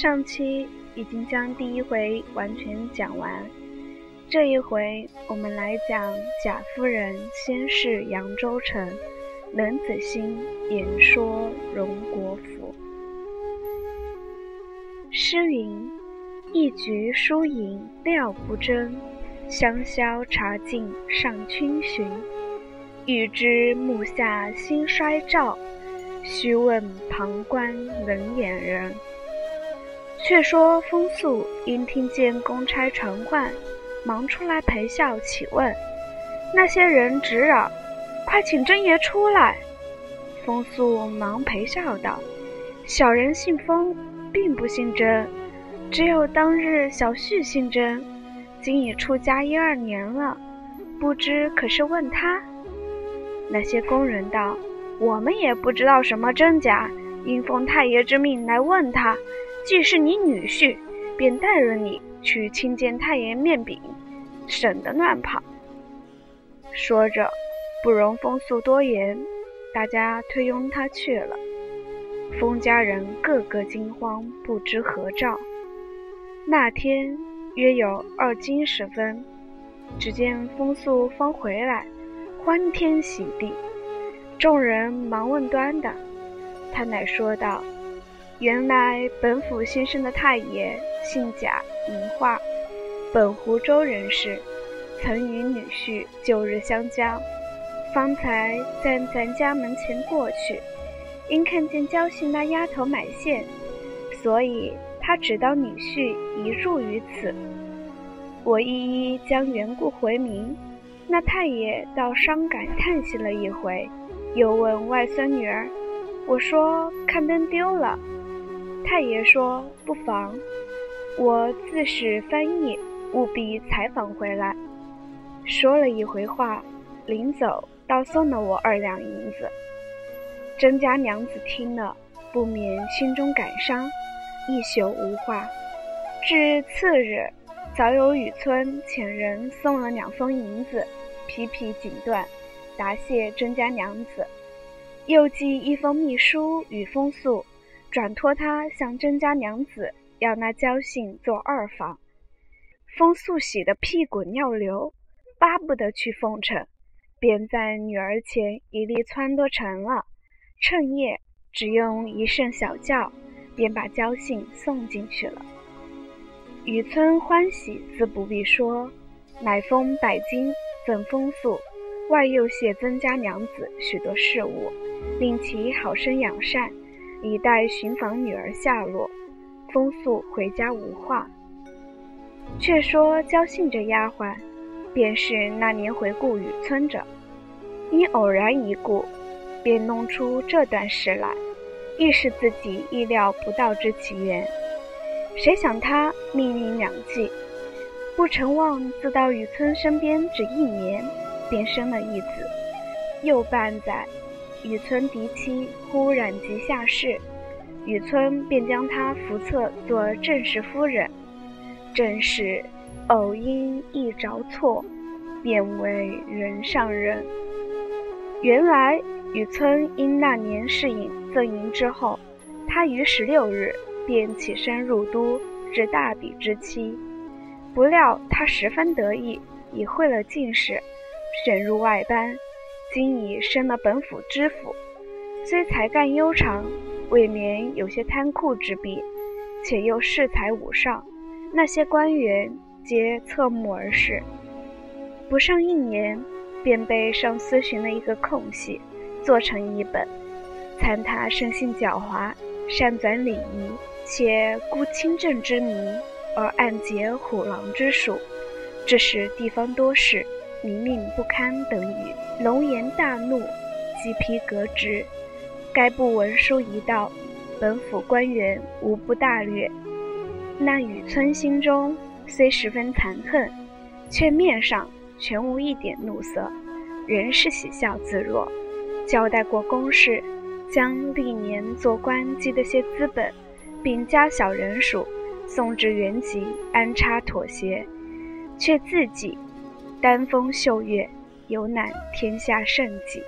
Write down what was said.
上期已经将第一回完全讲完，这一回我们来讲贾夫人先是扬州城，冷子兴演说荣国府。诗云：“一局输赢料不真，香消茶尽上君寻。欲知目下兴衰照，须问旁观冷眼人。”却说风素因听见公差传唤，忙出来陪笑起问。那些人直嚷：“快请真爷出来！”风素忙陪笑道：“小人姓风，并不姓甄，只有当日小婿姓甄，今已出家一二年了，不知可是问他？”那些工人道：“我们也不知道什么真假，应奉太爷之命来问他。”既是你女婿，便带着你去亲见太爷面禀，省得乱跑。说着，不容风素多言，大家推拥他去了。风家人个个惊慌，不知何兆。那天约有二更时分，只见风素方回来，欢天喜地，众人忙问端的，他乃说道。原来本府先生的太爷姓贾，名化，本湖州人士，曾与女婿旧日相交，方才在咱家门前过去，因看见焦姓那丫头买线，所以他只道女婿一住于此。我一一将缘故回明，那太爷倒伤感叹息了一回，又问外孙女儿，我说看灯丢了。太爷说：“不妨，我自使翻译，务必采访回来。”说了一回话，临走倒送了我二两银子。甄家娘子听了，不免心中感伤，一宿无话。至次日，早有雨村遣人送了两封银子，皮皮锦缎，答谢甄家娘子，又寄一封密书与风素。转托他向甄家娘子要那焦信做二房，风素喜得屁滚尿流，巴不得去奉承，便在女儿前一力撺掇成了。趁夜只用一声小叫，便把焦信送进去了。雨村欢喜自不必说，乃封百金赠风素，外又谢曾家娘子许多事务，令其好生养善。以待寻访女儿下落，风速回家无话。却说焦信这丫鬟，便是那年回顾雨村者，因偶然一顾，便弄出这段事来，亦是自己意料不到之奇缘。谁想他命令两计，不成望自到雨村身边只一年，便生了一子。又半载。雨村嫡妻忽染疾下世，雨村便将她扶册做正室夫人。正是偶因一着错，便为人上人。原来雨村因那年侍饮赠银之后，他于十六日便起身入都，至大比之期。不料他十分得意，已会了进士，选入外班。今已升了本府知府，虽才干悠长，未免有些贪酷之弊，且又恃才武上，那些官员皆侧目而视。不上一年，便被上司寻了一个空隙，做成一本，参他生性狡猾，善纂礼仪，且顾清正之名，而暗结虎狼之术，致使地方多事。民命不堪等语，龙颜大怒，即批革职。该部文书一到，本府官员无不大略。那雨村心中虽十分惭恨，却面上全无一点怒色，仍是喜笑自若。交代过公事，将历年做官积的些资本，并加小人数，送至原籍安插妥协，却自己。丹峰秀月，有览天下胜景。